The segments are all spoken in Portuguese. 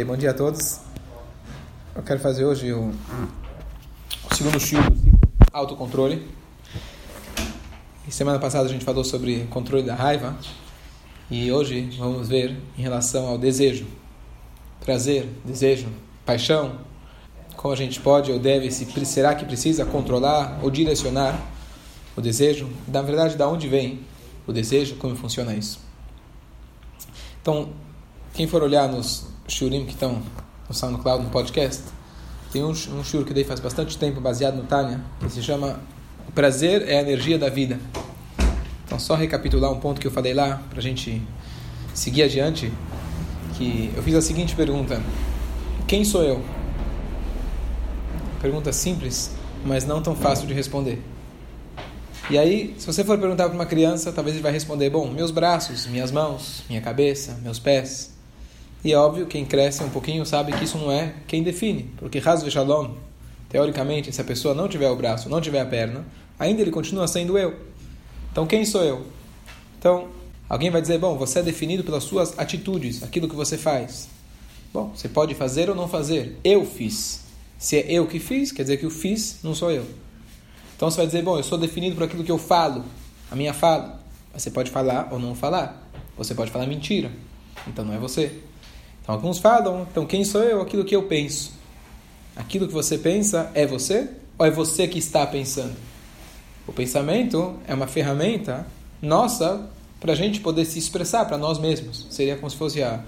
Bom dia a todos. Eu quero fazer hoje o, o segundo show do ciclo autocontrole. E semana passada a gente falou sobre controle da raiva. E hoje vamos ver em relação ao desejo. Prazer, desejo, paixão. Como a gente pode ou deve, se será que precisa controlar ou direcionar o desejo? Na verdade, da onde vem o desejo? Como funciona isso? Então, quem for olhar nos shurim que estão no SoundCloud, no podcast, tem um, um shur que dei faz bastante tempo, baseado no Tânia, que se chama O Prazer é a Energia da Vida. Então, só recapitular um ponto que eu falei lá, para a gente seguir adiante, que eu fiz a seguinte pergunta. Quem sou eu? Pergunta simples, mas não tão fácil de responder. E aí, se você for perguntar para uma criança, talvez ele vai responder: bom, meus braços, minhas mãos, minha cabeça, meus pés. E é óbvio, quem cresce um pouquinho sabe que isso não é quem define. Porque Hazve Shalom, teoricamente, se a pessoa não tiver o braço, não tiver a perna, ainda ele continua sendo eu. Então quem sou eu? Então, alguém vai dizer, bom, você é definido pelas suas atitudes, aquilo que você faz. Bom, você pode fazer ou não fazer. Eu fiz. Se é eu que fiz, quer dizer que o fiz não sou eu. Então você vai dizer, bom, eu sou definido por aquilo que eu falo, a minha fala. Você pode falar ou não falar. Você pode falar mentira. Então não é você. Então, alguns falam, então, quem sou eu? Aquilo que eu penso. Aquilo que você pensa é você? Ou é você que está pensando? O pensamento é uma ferramenta nossa para a gente poder se expressar para nós mesmos. Seria como se fosse a,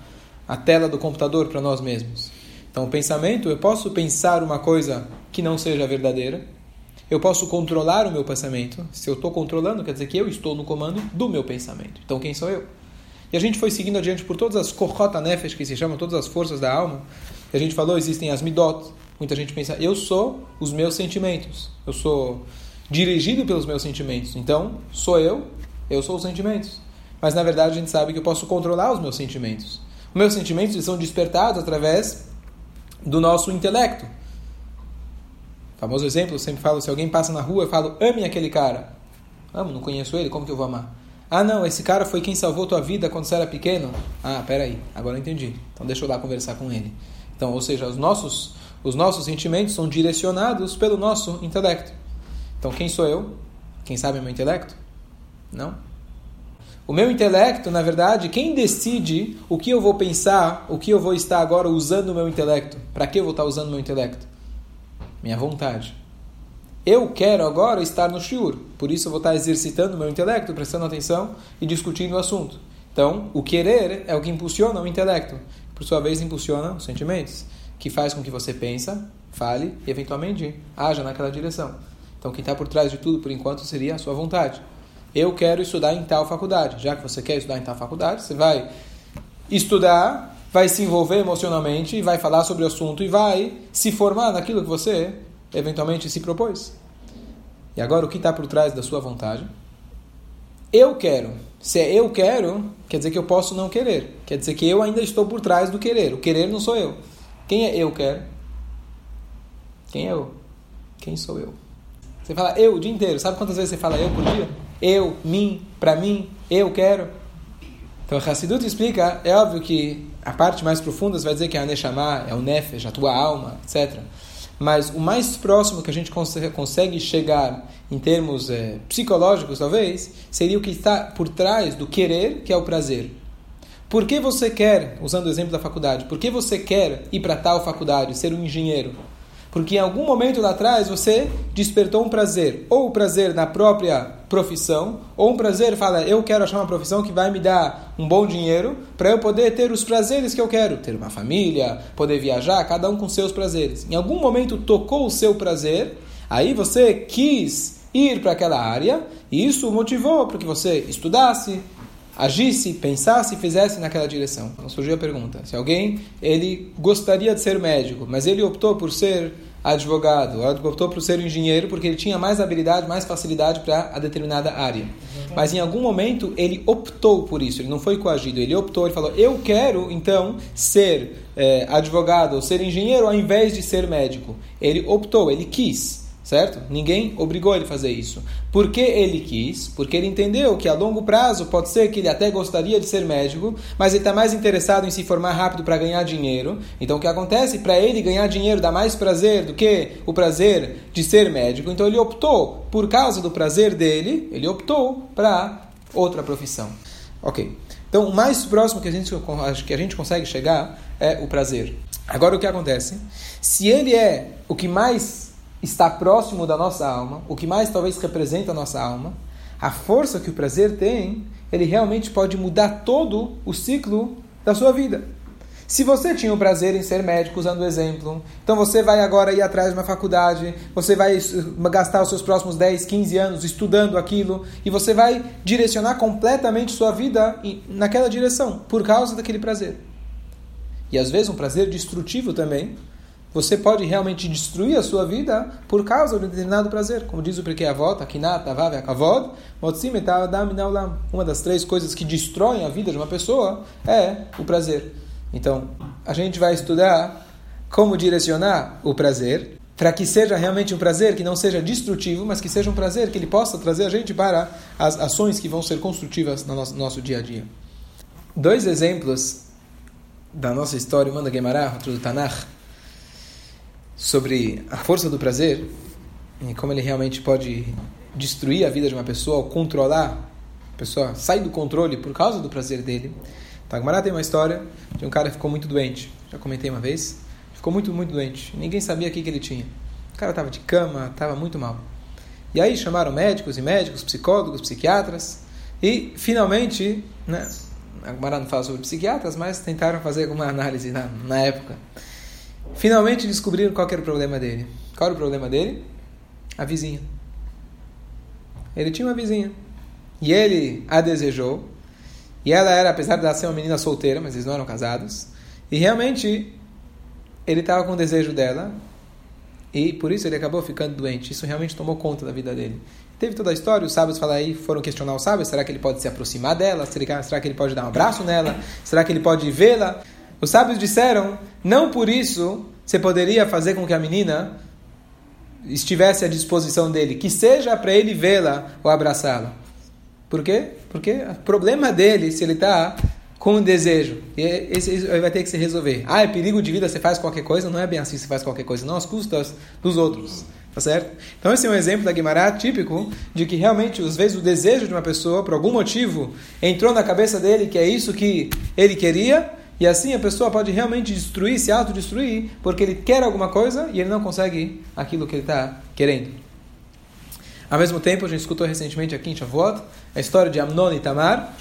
a tela do computador para nós mesmos. Então, o pensamento, eu posso pensar uma coisa que não seja verdadeira. Eu posso controlar o meu pensamento. Se eu estou controlando, quer dizer que eu estou no comando do meu pensamento. Então, quem sou eu? E a gente foi seguindo adiante por todas as korhota nefesh, que se chamam todas as forças da alma. E a gente falou, existem as midot. Muita gente pensa, eu sou os meus sentimentos. Eu sou dirigido pelos meus sentimentos. Então, sou eu, eu sou os sentimentos. Mas na verdade a gente sabe que eu posso controlar os meus sentimentos. Os meus sentimentos são despertados através do nosso intelecto. Famoso exemplo, eu sempre falo, se alguém passa na rua, eu falo, ame aquele cara. Amo, não conheço ele, como que eu vou amar? Ah, não, esse cara foi quem salvou tua vida quando você era pequeno. Ah, peraí, agora eu entendi. Então deixa eu lá conversar com ele. Então, ou seja, os nossos, os nossos sentimentos são direcionados pelo nosso intelecto. Então, quem sou eu? Quem sabe é meu intelecto? Não. O meu intelecto, na verdade, quem decide o que eu vou pensar, o que eu vou estar agora usando o meu intelecto? Para que eu vou estar usando o meu intelecto? Minha vontade. Eu quero agora estar no shiur, por isso eu vou estar exercitando meu intelecto, prestando atenção e discutindo o assunto. Então, o querer é o que impulsiona o intelecto, por sua vez impulsiona os sentimentos, que faz com que você pensa, fale e eventualmente haja naquela direção. Então, quem está por trás de tudo, por enquanto, seria a sua vontade. Eu quero estudar em tal faculdade. Já que você quer estudar em tal faculdade, você vai estudar, vai se envolver emocionalmente, vai falar sobre o assunto e vai se formar naquilo que você eventualmente se propôs. E agora o que está por trás da sua vontade? Eu quero. Se é eu quero, quer dizer que eu posso não querer. Quer dizer que eu ainda estou por trás do querer. O querer não sou eu. Quem é eu quero? Quem é eu? Quem sou eu? Você fala eu o dia inteiro. Sabe quantas vezes você fala eu por dia? Eu, mim, para mim, eu quero. Então, Hassidut explica, é óbvio que a parte mais profunda vai dizer que é a Neshama, é o Nefesh, a tua alma, etc. Mas o mais próximo que a gente consegue chegar em termos é, psicológicos, talvez, seria o que está por trás do querer, que é o prazer. Por que você quer, usando o exemplo da faculdade, por que você quer ir para tal faculdade, ser um engenheiro? Porque em algum momento lá atrás você despertou um prazer, ou o prazer na própria profissão, ou um prazer, fala, eu quero achar uma profissão que vai me dar um bom dinheiro para eu poder ter os prazeres que eu quero, ter uma família, poder viajar, cada um com seus prazeres. Em algum momento tocou o seu prazer, aí você quis ir para aquela área, e isso motivou para que você estudasse, agisse, pensasse e fizesse naquela direção. Então surgiu a pergunta: se alguém ele gostaria de ser médico, mas ele optou por ser advogado, optou por ser engenheiro porque ele tinha mais habilidade, mais facilidade para a determinada área. Mas em algum momento ele optou por isso, ele não foi coagido, ele optou, ele falou: eu quero então ser é, advogado ou ser engenheiro ao invés de ser médico. Ele optou, ele quis. Certo? Ninguém obrigou ele a fazer isso. Por que ele quis? Porque ele entendeu que a longo prazo pode ser que ele até gostaria de ser médico, mas ele está mais interessado em se formar rápido para ganhar dinheiro. Então o que acontece? Para ele ganhar dinheiro dá mais prazer do que o prazer de ser médico. Então ele optou, por causa do prazer dele, ele optou para outra profissão. Ok. Então o mais próximo que a gente, que a gente consegue chegar é o prazer. Agora o que acontece? Se ele é o que mais está próximo da nossa alma, o que mais talvez representa a nossa alma, a força que o prazer tem, ele realmente pode mudar todo o ciclo da sua vida. Se você tinha o prazer em ser médico, usando o exemplo, então você vai agora ir atrás de uma faculdade, você vai gastar os seus próximos 10, 15 anos estudando aquilo, e você vai direcionar completamente sua vida naquela direção, por causa daquele prazer. E às vezes um prazer destrutivo também, você pode realmente destruir a sua vida por causa de um determinado prazer. Como diz o Pirkei Avot, Akinat, Avav, Akavod, Uma das três coisas que destroem a vida de uma pessoa é o prazer. Então, a gente vai estudar como direcionar o prazer para que seja realmente um prazer que não seja destrutivo, mas que seja um prazer que ele possa trazer a gente para as ações que vão ser construtivas no nosso, nosso dia a dia. Dois exemplos da nossa história, uma da Gemara, outro do Tanakh, sobre a força do prazer e como ele realmente pode destruir a vida de uma pessoa ou controlar a pessoa sai do controle por causa do prazer dele. Tagmará tem uma história de um cara que ficou muito doente. Já comentei uma vez. Ficou muito, muito doente. Ninguém sabia o que, que ele tinha. O cara estava de cama, estava muito mal. E aí chamaram médicos e médicos, psicólogos, psiquiatras. E finalmente, né, a Gemara não fala sobre psiquiatras, mas tentaram fazer alguma análise na, na época. Finalmente descobriram qual era o problema dele. Qual era o problema dele? A vizinha. Ele tinha uma vizinha. E ele a desejou. E ela era, apesar de ela ser uma menina solteira, mas eles não eram casados. E realmente ele estava com o desejo dela. E por isso ele acabou ficando doente. Isso realmente tomou conta da vida dele. Teve toda a história, os sábios falaram aí, foram questionar o sábio, será que ele pode se aproximar dela? Será que ele pode dar um abraço nela? Será que ele pode vê-la? Os sábios disseram, não por isso você poderia fazer com que a menina estivesse à disposição dele, que seja para ele vê-la ou abraçá-la. Por quê? Porque o problema dele, se ele está com um desejo, e esse, esse vai ter que se resolver. Ah, é perigo de vida, você faz qualquer coisa? Não é bem assim, você faz qualquer coisa, não às custas dos outros. Tá certo? Então esse é um exemplo da Guimará típico de que realmente, às vezes, o desejo de uma pessoa, por algum motivo, entrou na cabeça dele que é isso que ele queria, e assim a pessoa pode realmente destruir, se autodestruir, porque ele quer alguma coisa e ele não consegue aquilo que ele está querendo. Ao mesmo tempo, a gente escutou recentemente aqui em Shavuot a história de Amnon e Tamar,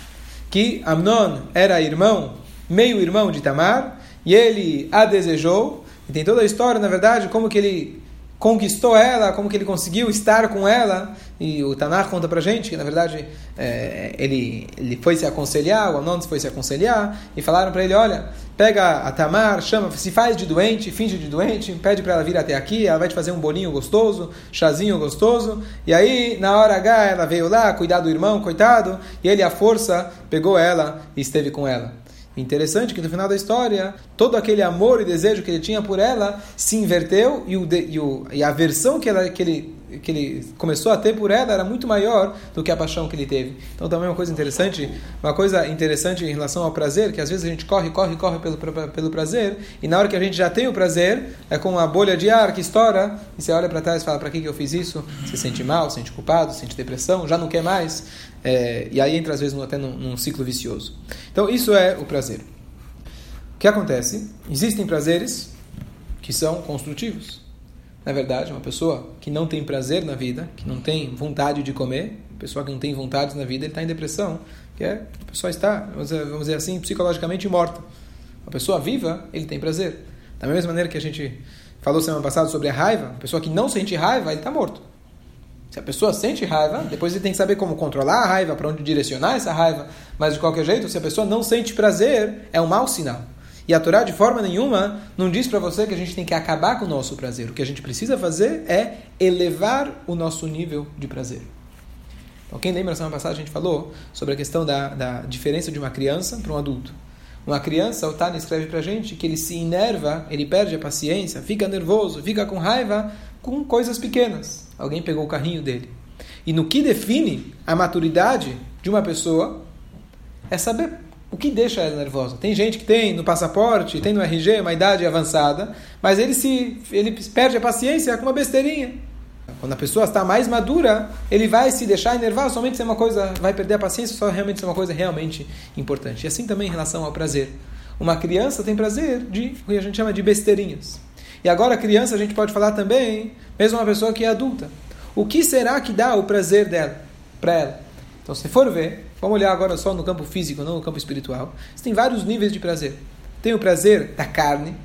que Amnon era irmão, meio irmão de Tamar, e ele a desejou, e tem toda a história, na verdade, como que ele conquistou ela, como que ele conseguiu estar com ela. E o Tanakh conta pra gente que, na verdade, é, ele, ele foi se aconselhar, o Anon foi se aconselhar, e falaram para ele, olha, pega a Tamar, chama, se faz de doente, finge de doente, pede para ela vir até aqui, ela vai te fazer um bolinho gostoso, chazinho gostoso. E aí, na hora H, ela veio lá, cuidar do irmão, coitado, e ele, à força, pegou ela e esteve com ela. Interessante que no final da história, todo aquele amor e desejo que ele tinha por ela se inverteu e, o, e, o, e a aversão que, ela, que, ele, que ele começou a ter por ela era muito maior do que a paixão que ele teve. Então também uma coisa interessante, uma coisa interessante em relação ao prazer, que às vezes a gente corre, corre, corre pelo, pelo prazer e na hora que a gente já tem o prazer, é como uma bolha de ar que estoura e você olha para trás e fala, para que, que eu fiz isso? Você sente mal, sente culpado, sente depressão, já não quer mais. É, e aí entra às vezes até num, num, ciclo vicioso. Então isso é o prazer. O que acontece? Existem prazeres que são construtivos. Na verdade, uma pessoa que não tem prazer na vida, que não tem vontade de comer, pessoa que não tem vontade na vida, ele está em depressão, que é a pessoa está, vamos dizer, assim, psicologicamente morta. Uma pessoa viva, ele tem prazer. Da mesma maneira que a gente falou semana passada sobre a raiva, uma pessoa que não sente raiva, ele está morto. Se a pessoa sente raiva, depois ele tem que saber como controlar a raiva, para onde direcionar essa raiva. Mas de qualquer jeito, se a pessoa não sente prazer, é um mau sinal. E a Torá, de forma nenhuma, não diz para você que a gente tem que acabar com o nosso prazer. O que a gente precisa fazer é elevar o nosso nível de prazer. Então, quem lembra, semana passada a gente falou sobre a questão da, da diferença de uma criança para um adulto. Uma criança, o Tani escreve pra gente que ele se enerva, ele perde a paciência, fica nervoso, fica com raiva com coisas pequenas. Alguém pegou o carrinho dele. E no que define a maturidade de uma pessoa é saber o que deixa ela nervosa. Tem gente que tem no passaporte, tem no RG uma idade avançada, mas ele se ele perde a paciência com uma besteirinha. Quando a pessoa está mais madura, ele vai se deixar enervar somente se é uma coisa, vai perder a paciência só realmente se é uma coisa realmente importante. E assim também em relação ao prazer. Uma criança tem prazer de o que a gente chama de besteirinhas. E agora criança a gente pode falar também, mesmo uma pessoa que é adulta. O que será que dá o prazer dela para ela? Então, se for ver, vamos olhar agora só no campo físico, não no campo espiritual. Você tem vários níveis de prazer. Tem o prazer da carne,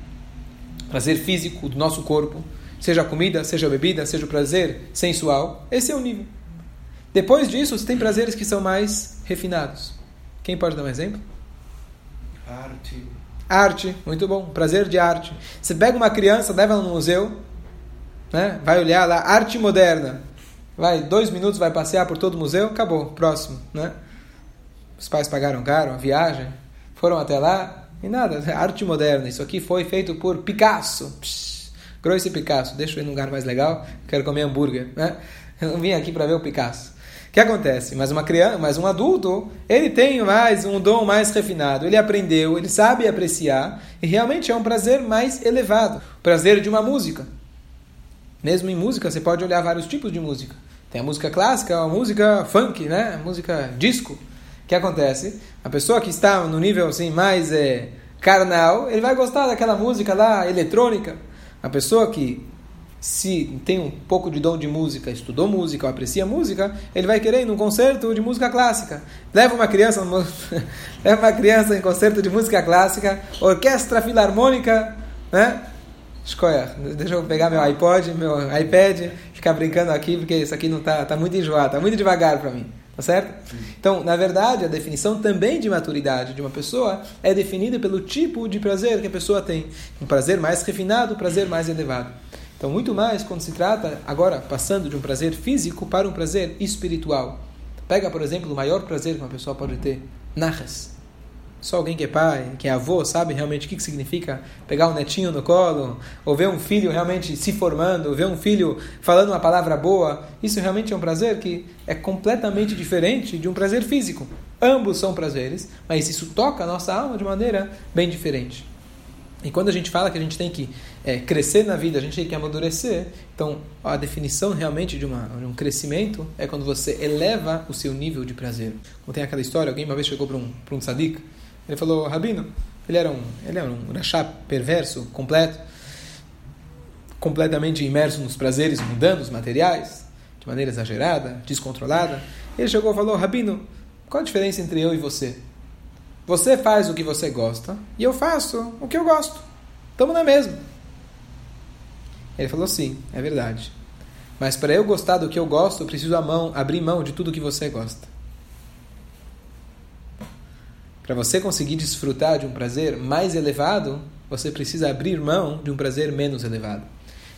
prazer físico do nosso corpo, seja a comida, seja a bebida, seja o prazer sensual. Esse é o nível. Depois disso, você tem prazeres que são mais refinados. Quem pode dar um exemplo? Arte. Arte, muito bom. Prazer de arte. Você pega uma criança, leva ela no museu, né? vai olhar lá, arte moderna. Vai, dois minutos, vai passear por todo o museu, acabou, próximo. Né? Os pais pagaram caro a viagem, foram até lá, e nada, arte moderna. Isso aqui foi feito por Picasso. Psh Grosso Picasso, deixa eu ir num lugar mais legal, quero comer hambúrguer, né? Eu não vim aqui para ver o Picasso. O que acontece? Mas uma criança, mas um adulto, ele tem mais um dom mais refinado. Ele aprendeu, ele sabe apreciar e realmente é um prazer mais elevado. O prazer de uma música. Mesmo em música, você pode olhar vários tipos de música. Tem a música clássica, a música funk, né? A música disco. Que acontece? A pessoa que está no nível assim mais é, carnal, ele vai gostar daquela música lá eletrônica. A pessoa que se tem um pouco de dom de música, estudou música ou aprecia música, ele vai querer ir num concerto de música clássica. Leva uma criança, leva uma criança em concerto de música clássica, orquestra filarmônica, né? Deixa eu pegar meu iPod, meu iPad, ficar brincando aqui, porque isso aqui não tá, tá muito enjoado, tá muito devagar para mim. Tá certo? Então, na verdade, a definição também de maturidade de uma pessoa é definida pelo tipo de prazer que a pessoa tem. Um prazer mais refinado, um prazer mais elevado. Então, muito mais quando se trata, agora, passando de um prazer físico para um prazer espiritual. Pega, por exemplo, o maior prazer que uma pessoa pode ter: narras. Só alguém que é pai, que é avô, sabe realmente o que significa pegar um netinho no colo, ou ver um filho realmente se formando, ou ver um filho falando uma palavra boa. Isso realmente é um prazer que é completamente diferente de um prazer físico. Ambos são prazeres, mas isso toca a nossa alma de maneira bem diferente. E quando a gente fala que a gente tem que é, crescer na vida, a gente tem que amadurecer, então a definição realmente de, uma, de um crescimento é quando você eleva o seu nível de prazer. Como tem aquela história, alguém uma vez chegou para um, para um tzadik, ele falou, Rabino, ele era um, ele era um rachá perverso, completo, completamente imerso nos prazeres mundanos, materiais, de maneira exagerada, descontrolada. Ele chegou e falou, Rabino, qual a diferença entre eu e você? Você faz o que você gosta e eu faço o que eu gosto. Estamos na mesma. Ele falou, sim, é verdade. Mas para eu gostar do que eu gosto, eu preciso mão, abrir mão de tudo que você gosta. Para você conseguir desfrutar de um prazer mais elevado, você precisa abrir mão de um prazer menos elevado.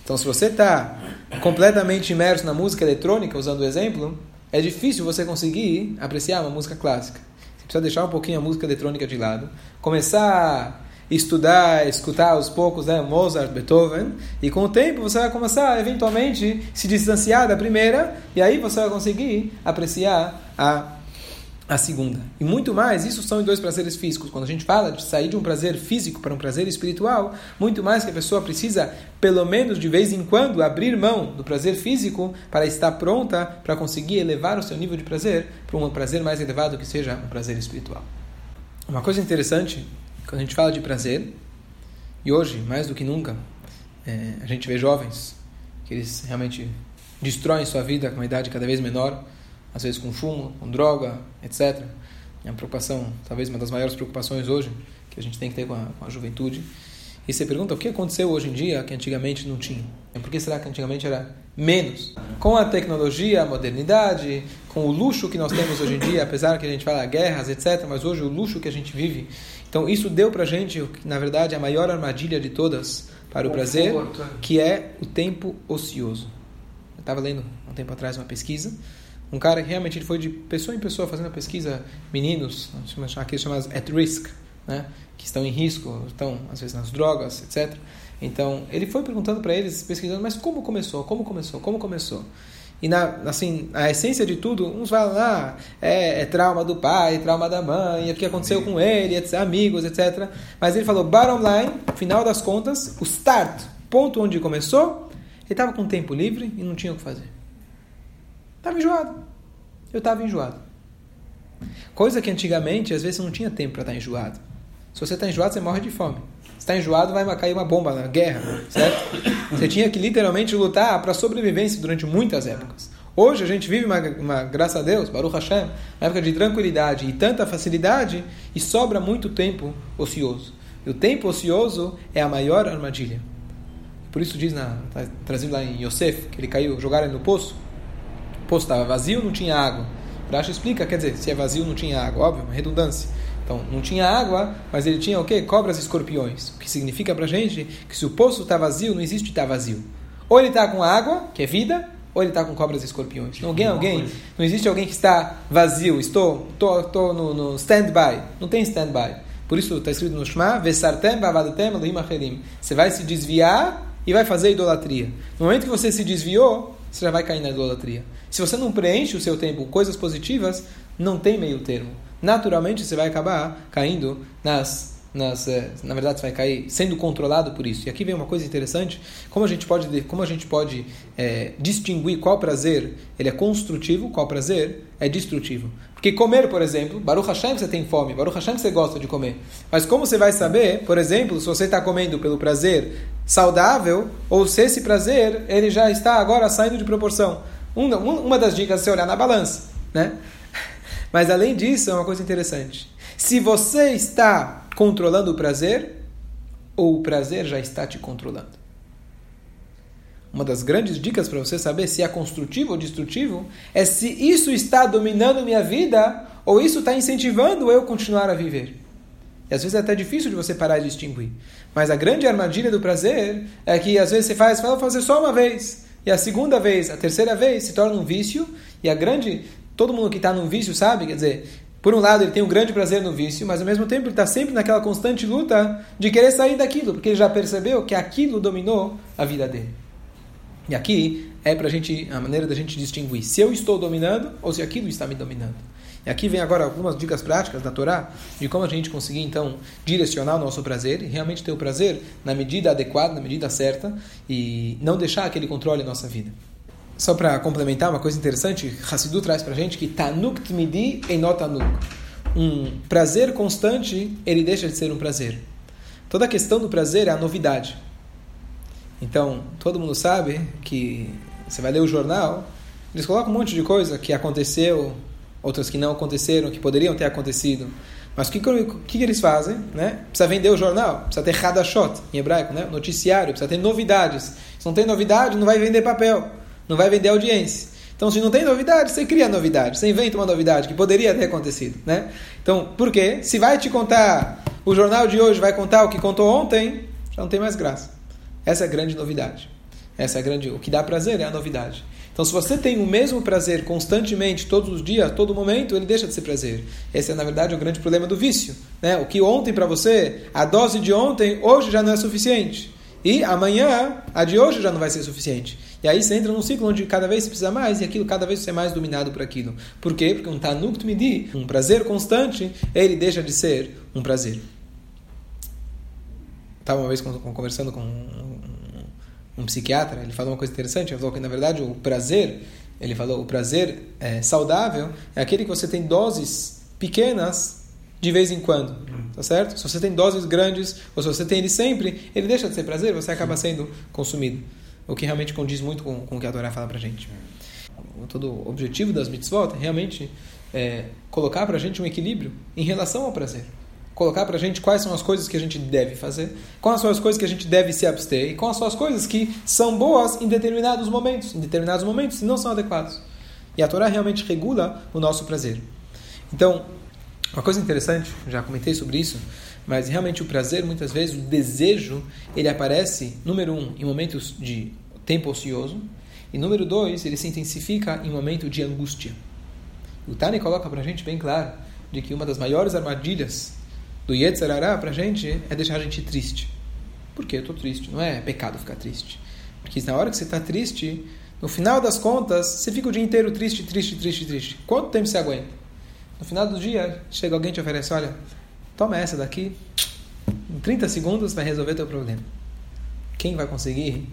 Então, se você está completamente imerso na música eletrônica, usando o exemplo, é difícil você conseguir apreciar uma música clássica. Você precisa deixar um pouquinho a música eletrônica de lado, começar a estudar, escutar aos poucos né, Mozart, Beethoven, e com o tempo você vai começar eventualmente se distanciar da primeira, e aí você vai conseguir apreciar a a segunda. E muito mais, isso são dois prazeres físicos. Quando a gente fala de sair de um prazer físico para um prazer espiritual, muito mais que a pessoa precisa, pelo menos de vez em quando, abrir mão do prazer físico para estar pronta para conseguir elevar o seu nível de prazer para um prazer mais elevado que seja um prazer espiritual. Uma coisa interessante, quando a gente fala de prazer, e hoje, mais do que nunca, é, a gente vê jovens que eles realmente destroem sua vida com uma idade cada vez menor às vezes com fumo, com droga, etc. É uma preocupação, talvez uma das maiores preocupações hoje que a gente tem que ter com a, com a juventude. E você pergunta o que aconteceu hoje em dia que antigamente não tinha? Por que será que antigamente era menos? Com a tecnologia, a modernidade, com o luxo que nós temos hoje em dia, apesar que a gente fala guerras, etc., mas hoje o luxo que a gente vive. Então isso deu para a gente, na verdade, a maior armadilha de todas para o prazer, que é o tempo ocioso. Eu estava lendo um tempo atrás uma pesquisa um cara que realmente ele foi de pessoa em pessoa fazendo a pesquisa, meninos, aqui chamados at risk, né? que estão em risco, estão às vezes nas drogas, etc. Então, ele foi perguntando para eles, pesquisando, mas como começou? Como começou? Como começou? E na, assim, a essência de tudo, uns falam, ah, é, é trauma do pai, trauma da mãe, é o que aconteceu com ele, etc, amigos, etc. Mas ele falou, bottom line, final das contas, o start, ponto onde começou, ele estava com tempo livre e não tinha o que fazer. Estava enjoado. Eu estava enjoado. Coisa que antigamente, às vezes, não tinha tempo para estar tá enjoado. Se você está enjoado, você morre de fome está enjoado, vai cair uma bomba na guerra, certo? Você tinha que literalmente lutar para sobrevivência durante muitas épocas. Hoje a gente vive uma, uma, graças a Deus, Baruch Hashem, uma época de tranquilidade e tanta facilidade e sobra muito tempo ocioso. E o tempo ocioso é a maior armadilha. Por isso diz na tá trazido lá em Yosef que ele caiu, jogaram ele no poço. Poço estava vazio, não tinha água. Rashi explica, quer dizer, se é vazio não tinha água, óbvio, uma redundância. Então, não tinha água, mas ele tinha o quê? Cobras e escorpiões. O que significa para gente que se o poço está vazio, não existe estar tá vazio. Ou ele está com água, que é vida, ou ele está com cobras e escorpiões. Não, alguém, alguém, não existe alguém que está vazio. Estou, estou, estou no, no stand-by. Não tem stand-by. Por isso está escrito no Shema, Vesartem bavadetem Você vai se desviar e vai fazer idolatria. No momento que você se desviou, você já vai cair na idolatria. Se você não preenche o seu tempo com coisas positivas, não tem meio termo naturalmente você vai acabar caindo nas nas, eh, na verdade você vai cair sendo controlado por isso. E aqui vem uma coisa interessante, como a gente pode, como a gente pode é, distinguir qual prazer ele é construtivo, qual prazer é destrutivo. Porque comer, por exemplo, Baruch Hashem você tem fome, Baruch Hashem você gosta de comer. Mas como você vai saber, por exemplo, se você está comendo pelo prazer saudável, ou se esse prazer ele já está agora saindo de proporção. Uma, uma das dicas é você olhar na balança, né? Mas além disso, é uma coisa interessante. Se você está controlando o prazer, ou o prazer já está te controlando. Uma das grandes dicas para você saber se é construtivo ou destrutivo é se isso está dominando minha vida ou isso está incentivando eu continuar a viver. E às vezes é até difícil de você parar de distinguir. Mas a grande armadilha do prazer é que às vezes você faz, fala fazer só uma vez. E a segunda vez, a terceira vez se torna um vício. E a grande Todo mundo que está num vício sabe, quer dizer, por um lado ele tem um grande prazer no vício, mas ao mesmo tempo ele está sempre naquela constante luta de querer sair daquilo, porque ele já percebeu que aquilo dominou a vida dele. E aqui é para a gente a maneira da gente distinguir se eu estou dominando ou se aquilo está me dominando. E aqui vem agora algumas dicas práticas da Torá de como a gente conseguir então direcionar o nosso prazer e realmente ter o prazer na medida adequada, na medida certa e não deixar que ele controle a nossa vida. Só para complementar, uma coisa interessante, Hassidu traz para a gente que Tanuk Tmidi em Notanuk. Um prazer constante, ele deixa de ser um prazer. Toda a questão do prazer é a novidade. Então, todo mundo sabe que você vai ler o jornal, eles colocam um monte de coisa que aconteceu, outras que não aconteceram, que poderiam ter acontecido. Mas o que, que, que, eles fazem? Né? Precisa vender o jornal, precisa ter hadashot, em hebraico, né? noticiário, precisa ter novidades. Se não tem novidade, não vai vender papel não vai vender audiência. Então, se não tem novidade, você cria novidade, você inventa uma novidade que poderia ter acontecido, né? Então, por quê? Se vai te contar, o jornal de hoje vai contar o que contou ontem, já não tem mais graça. Essa é a grande novidade. Essa é a grande, o que dá prazer é a novidade. Então, se você tem o mesmo prazer constantemente, todos os dias, todo momento, ele deixa de ser prazer. Esse é, na verdade, o grande problema do vício. Né? O que ontem para você, a dose de ontem, hoje já não é suficiente. E amanhã, a de hoje já não vai ser suficiente. E aí você entra num ciclo onde cada vez você precisa mais e aquilo cada vez você é mais dominado por aquilo. Por quê? Porque um tanuk midi, um prazer constante, ele deixa de ser um prazer. Estava uma vez conversando com um, um, psiquiatra, ele falou uma coisa interessante, ele falou que na verdade o prazer, ele falou, o prazer é, saudável é aquele que você tem doses pequenas de vez em quando, tá certo? Se você tem doses grandes ou se você tem ele sempre, ele deixa de ser prazer, você acaba sendo consumido o que realmente condiz muito com, com o que a Torá fala para a gente. Todo o objetivo das mitzvot é realmente é, colocar para a gente um equilíbrio em relação ao prazer. Colocar para a gente quais são as coisas que a gente deve fazer, quais são as coisas que a gente deve se abster e quais são as coisas que são boas em determinados momentos, em determinados momentos não são adequados. E a Torá realmente regula o nosso prazer. Então, uma coisa interessante, já comentei sobre isso, mas realmente o prazer, muitas vezes, o desejo, ele aparece, número um, em momentos de tempo ocioso, e número dois, ele se intensifica em momento de angústia. O Tani coloca para a gente bem claro de que uma das maiores armadilhas do Yetzirará para a gente é deixar a gente triste. Por que eu estou triste? Não é pecado ficar triste. Porque na hora que você está triste, no final das contas, você fica o dia inteiro triste, triste, triste, triste. Quanto tempo você aguenta? No final do dia, chega alguém e te oferece, olha, toma essa daqui, em 30 segundos vai resolver teu problema. Quem vai conseguir?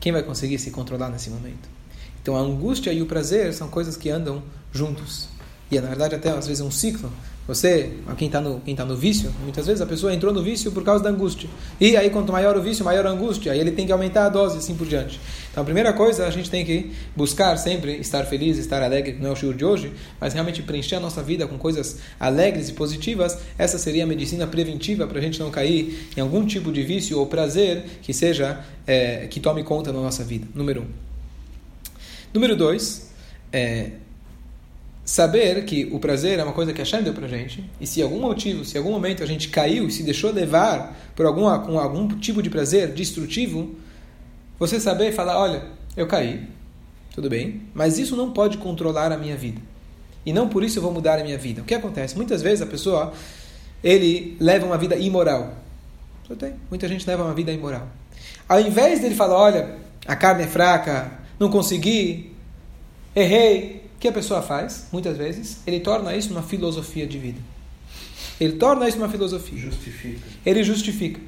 Quem vai conseguir se controlar nesse momento? Então a angústia e o prazer são coisas que andam juntos. E na verdade até às vezes é um ciclo. Você, quem está no, quem tá no vício, muitas vezes a pessoa entrou no vício por causa da angústia. E aí, quanto maior o vício, maior a angústia. Aí ele tem que aumentar a dose, assim por diante. Então, a primeira coisa, a gente tem que buscar sempre estar feliz, estar alegre, não é o show de hoje, mas realmente preencher a nossa vida com coisas alegres e positivas. Essa seria a medicina preventiva para a gente não cair em algum tipo de vício ou prazer que seja, é, que tome conta da nossa vida. Número um. Número dois, é, saber que o prazer é uma coisa que Hashem deu pra gente, e se algum motivo, se algum momento a gente caiu e se deixou levar por alguma, com algum tipo de prazer destrutivo, você saber falar, olha, eu caí, tudo bem, mas isso não pode controlar a minha vida. E não por isso eu vou mudar a minha vida. O que acontece? Muitas vezes a pessoa, ele leva uma vida imoral. Muita gente leva uma vida imoral. Ao invés dele falar, olha, a carne é fraca, não consegui, errei, que a pessoa faz, muitas vezes? Ele torna isso uma filosofia de vida. Ele torna isso uma filosofia. Justifica. Ele justifica.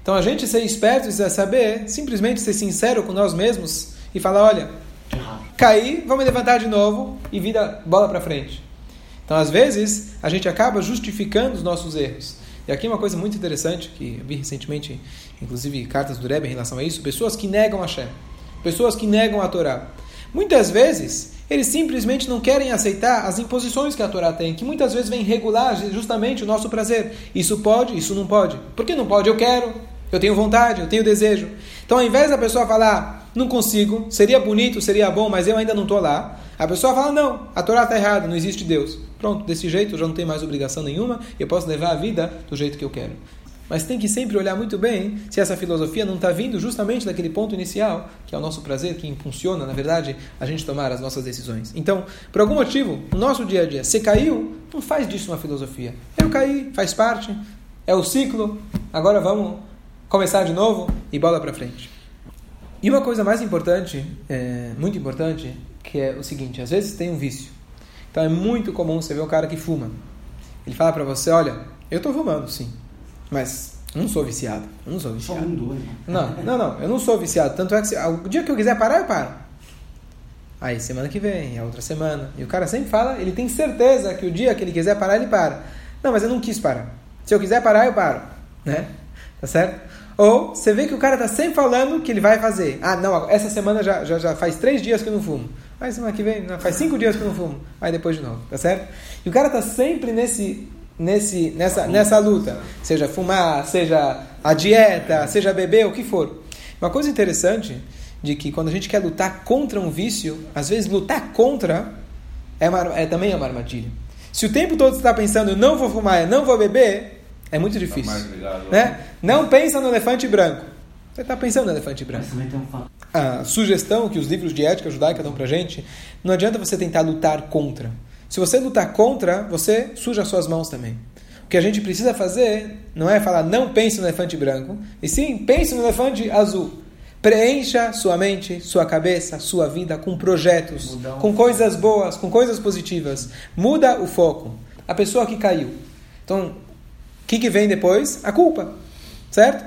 Então a gente ser esperto e saber, simplesmente ser sincero com nós mesmos e falar: olha, caí, vamos levantar de novo e vida bola para frente. Então às vezes a gente acaba justificando os nossos erros. E aqui uma coisa muito interessante que eu vi recentemente, inclusive cartas do Rebbe em relação a isso: pessoas que negam a Shem, pessoas que negam a Torá. Muitas vezes eles simplesmente não querem aceitar as imposições que a Torá tem, que muitas vezes vem regular justamente o nosso prazer. Isso pode, isso não pode. Por que não pode? Eu quero, eu tenho vontade, eu tenho desejo. Então, ao invés da pessoa falar, não consigo, seria bonito, seria bom, mas eu ainda não estou lá, a pessoa fala, não, a Torá está errada, não existe Deus. Pronto, desse jeito eu já não tenho mais obrigação nenhuma, eu posso levar a vida do jeito que eu quero. Mas tem que sempre olhar muito bem se essa filosofia não está vindo justamente daquele ponto inicial, que é o nosso prazer, que impulsiona, na verdade, a gente tomar as nossas decisões. Então, por algum motivo, no nosso dia a dia, você caiu, não faz disso uma filosofia. Eu caí, faz parte, é o ciclo, agora vamos começar de novo e bola para frente. E uma coisa mais importante, é, muito importante, que é o seguinte: às vezes tem um vício. Então é muito comum você ver um cara que fuma. Ele fala para você: olha, eu estou fumando, sim. Mas não sou viciado. Eu não sou viciado. Só um dois, não, não, não. Eu não sou viciado. Tanto é que se, o dia que eu quiser parar, eu paro. Aí semana que vem, a outra semana. E o cara sempre fala, ele tem certeza que o dia que ele quiser parar, ele para. Não, mas eu não quis parar. Se eu quiser parar, eu paro. Né? Tá certo? Ou você vê que o cara tá sempre falando que ele vai fazer. Ah, não, essa semana já, já, já faz três dias que eu não fumo. Aí semana que vem, não, faz cinco dias que eu não fumo. Aí depois de novo, tá certo? E o cara tá sempre nesse nesse, nessa, nessa luta. Seja fumar, seja a dieta, seja beber, o que for. Uma coisa interessante de que quando a gente quer lutar contra um vício, às vezes lutar contra é, uma, é também uma armadilha. Se o tempo todo você está pensando, eu não vou fumar, eu não vou beber, é muito difícil. Tá né? Não pensa no elefante branco. Você está pensando no elefante branco. A sugestão que os livros de ética judaica dão para gente, não adianta você tentar lutar contra. Se você lutar contra, você suja suas mãos também. O que a gente precisa fazer não é falar não pense no elefante branco, e sim pense no elefante azul. Preencha sua mente, sua cabeça, sua vida com projetos, um com coisas boas, com coisas positivas. Muda o foco. A pessoa que caiu. Então, o que, que vem depois? A culpa. Certo?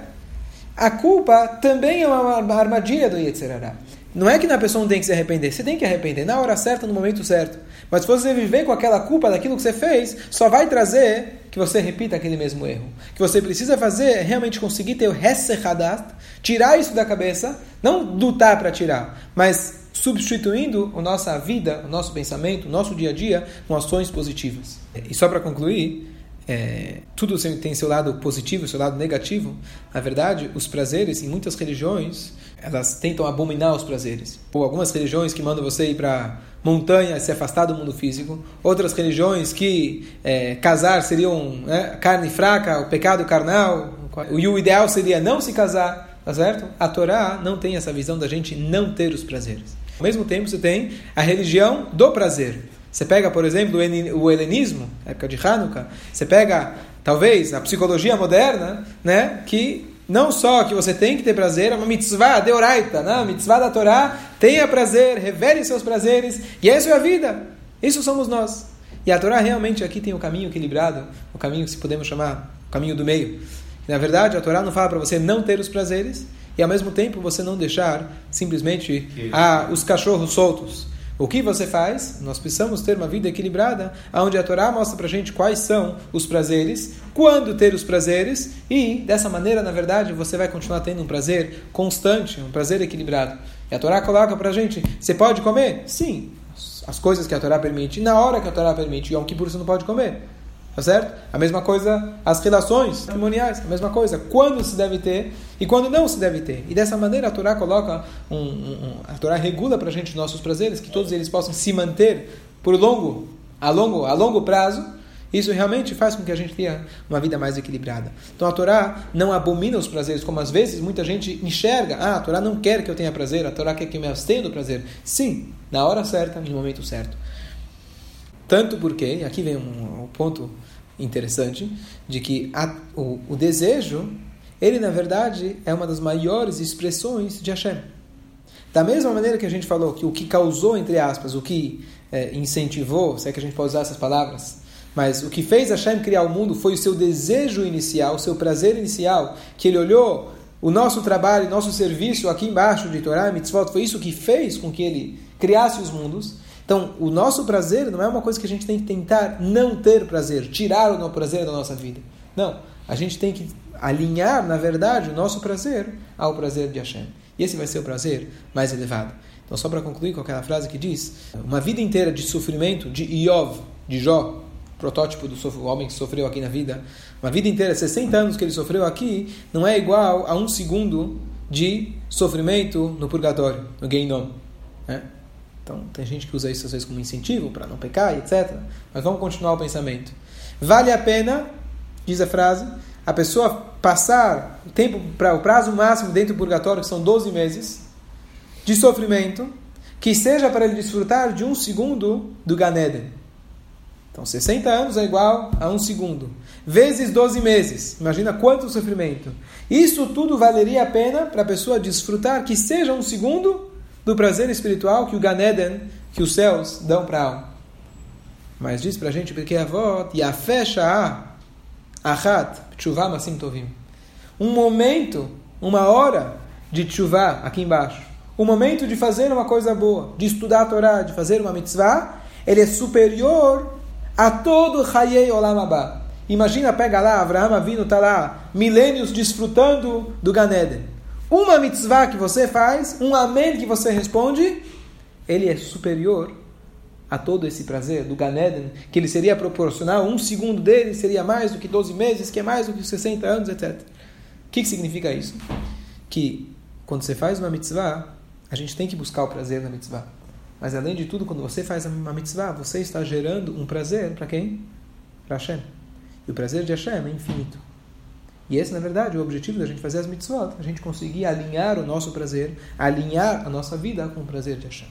A culpa também é uma armadilha do Yetzirará. Não é que na pessoa não tem que se arrepender, você tem que arrepender na hora certa, no momento certo. Mas se você viver com aquela culpa daquilo que você fez, só vai trazer que você repita aquele mesmo erro. O que você precisa fazer é realmente conseguir ter o Hessechadat, tirar isso da cabeça, não lutar para tirar, mas substituindo a nossa vida, o nosso pensamento, o nosso dia a dia com ações positivas. E só para concluir, é, tudo tem seu lado positivo, seu lado negativo. Na verdade, os prazeres em muitas religiões elas tentam abominar os prazeres. Por algumas religiões que mandam você ir para montanha, se afastar do mundo físico. Outras religiões que é, casar seriam né, carne fraca, o pecado carnal. E o ideal seria não se casar, tá certo? A Torá não tem essa visão da gente não ter os prazeres. Ao mesmo tempo, você tem a religião do prazer. Você pega, por exemplo, o helenismo, época de Hanukkah, você pega talvez, a psicologia moderna, né? Que não só que você tem que ter prazer, é uma mitzvah de oraita, né? mitzvah da Torá, tenha prazer, revele seus prazeres, e essa é a vida. Isso somos nós. E a Torá realmente aqui tem o caminho equilibrado, o caminho que se podemos chamar o caminho do meio. Na verdade, a Torá não fala para você não ter os prazeres e ao mesmo tempo você não deixar simplesmente ah, os cachorros soltos. O que você faz? Nós precisamos ter uma vida equilibrada, onde a Torá mostra para gente quais são os prazeres, quando ter os prazeres, e dessa maneira, na verdade, você vai continuar tendo um prazer constante, um prazer equilibrado. E a Torá coloca para gente: você pode comer? Sim, as coisas que a Torá permite, na hora que a Torá permite, Yom Kippur você não pode comer. Tá certo? A mesma coisa, as relações matrimoniais, a mesma coisa. Quando se deve ter e quando não se deve ter. E dessa maneira a Torá coloca, um, um, a Torá regula para a gente nossos prazeres, que todos eles possam se manter por longo, a longo, a longo prazo. Isso realmente faz com que a gente tenha uma vida mais equilibrada. Então a Torá não abomina os prazeres, como às vezes muita gente enxerga. Ah, a Torá não quer que eu tenha prazer, a Torá quer que eu me abstenha do prazer. Sim, na hora certa, no momento certo. Tanto porque, aqui vem um, um ponto interessante, de que a, o, o, desejo, ele na verdade é uma das maiores expressões de Hashem. Da mesma maneira que a gente falou que o que causou, entre aspas, o que é, incentivou, se é que a gente pode usar essas palavras, mas o que fez Hashem criar o mundo foi o seu desejo inicial, o seu prazer inicial, que ele olhou o nosso trabalho, nosso serviço aqui embaixo de Torá e Mitzvot, foi isso que fez com que ele criasse os mundos. Então, o nosso prazer não é uma coisa que a gente tem que tentar não ter prazer, tirar o prazer da nossa vida. Não. A gente tem que alinhar, na verdade, o nosso prazer ao prazer de Hashem. E esse vai ser o prazer mais elevado. Então, só para concluir com aquela frase que diz: uma vida inteira de sofrimento, de Iov, de Jó, protótipo do homem que sofreu aqui na vida, uma vida inteira, 60 anos que ele sofreu aqui, não é igual a um segundo de sofrimento no purgatório, no Geinom. Né? Então, tem gente que usa isso às vezes como incentivo para não pecar, etc. Mas vamos continuar o pensamento. Vale a pena, diz a frase, a pessoa passar o tempo para o prazo máximo dentro do purgatório, que são 12 meses, de sofrimento, que seja para ele desfrutar de um segundo do Ganeden. Então, 60 anos é igual a um segundo. Vezes 12 meses. Imagina quanto sofrimento. Isso tudo valeria a pena para a pessoa desfrutar que seja um segundo do prazer espiritual que o Ganeden, que os céus dão para a alma. Mas diz para a gente, porque a e a fecha a achat, tshuva masim tovim. Um momento, uma hora de tshuva aqui embaixo. O momento de fazer uma coisa boa, de estudar a Torá, de fazer uma mitzvah, ele é superior a todo Hayei Olam Abba. Imagina, pega lá, Avraham Avinu está lá, milênios desfrutando do Ganeden. Uma mitzvah que você faz, um amém que você responde, ele é superior a todo esse prazer do Ganeden, que ele seria proporcional, um segundo dele seria mais do que 12 meses, que é mais do que 60 anos, etc. O que, que significa isso? Que quando você faz uma mitzvah, a gente tem que buscar o prazer na mitzvah. Mas além de tudo, quando você faz uma mitzvah, você está gerando um prazer para quem? Para Hashem. E o prazer de Hashem é infinito. E esse, na verdade, é o objetivo da gente fazer as mitzvot, a gente conseguir alinhar o nosso prazer, alinhar a nossa vida com o prazer de Hashem.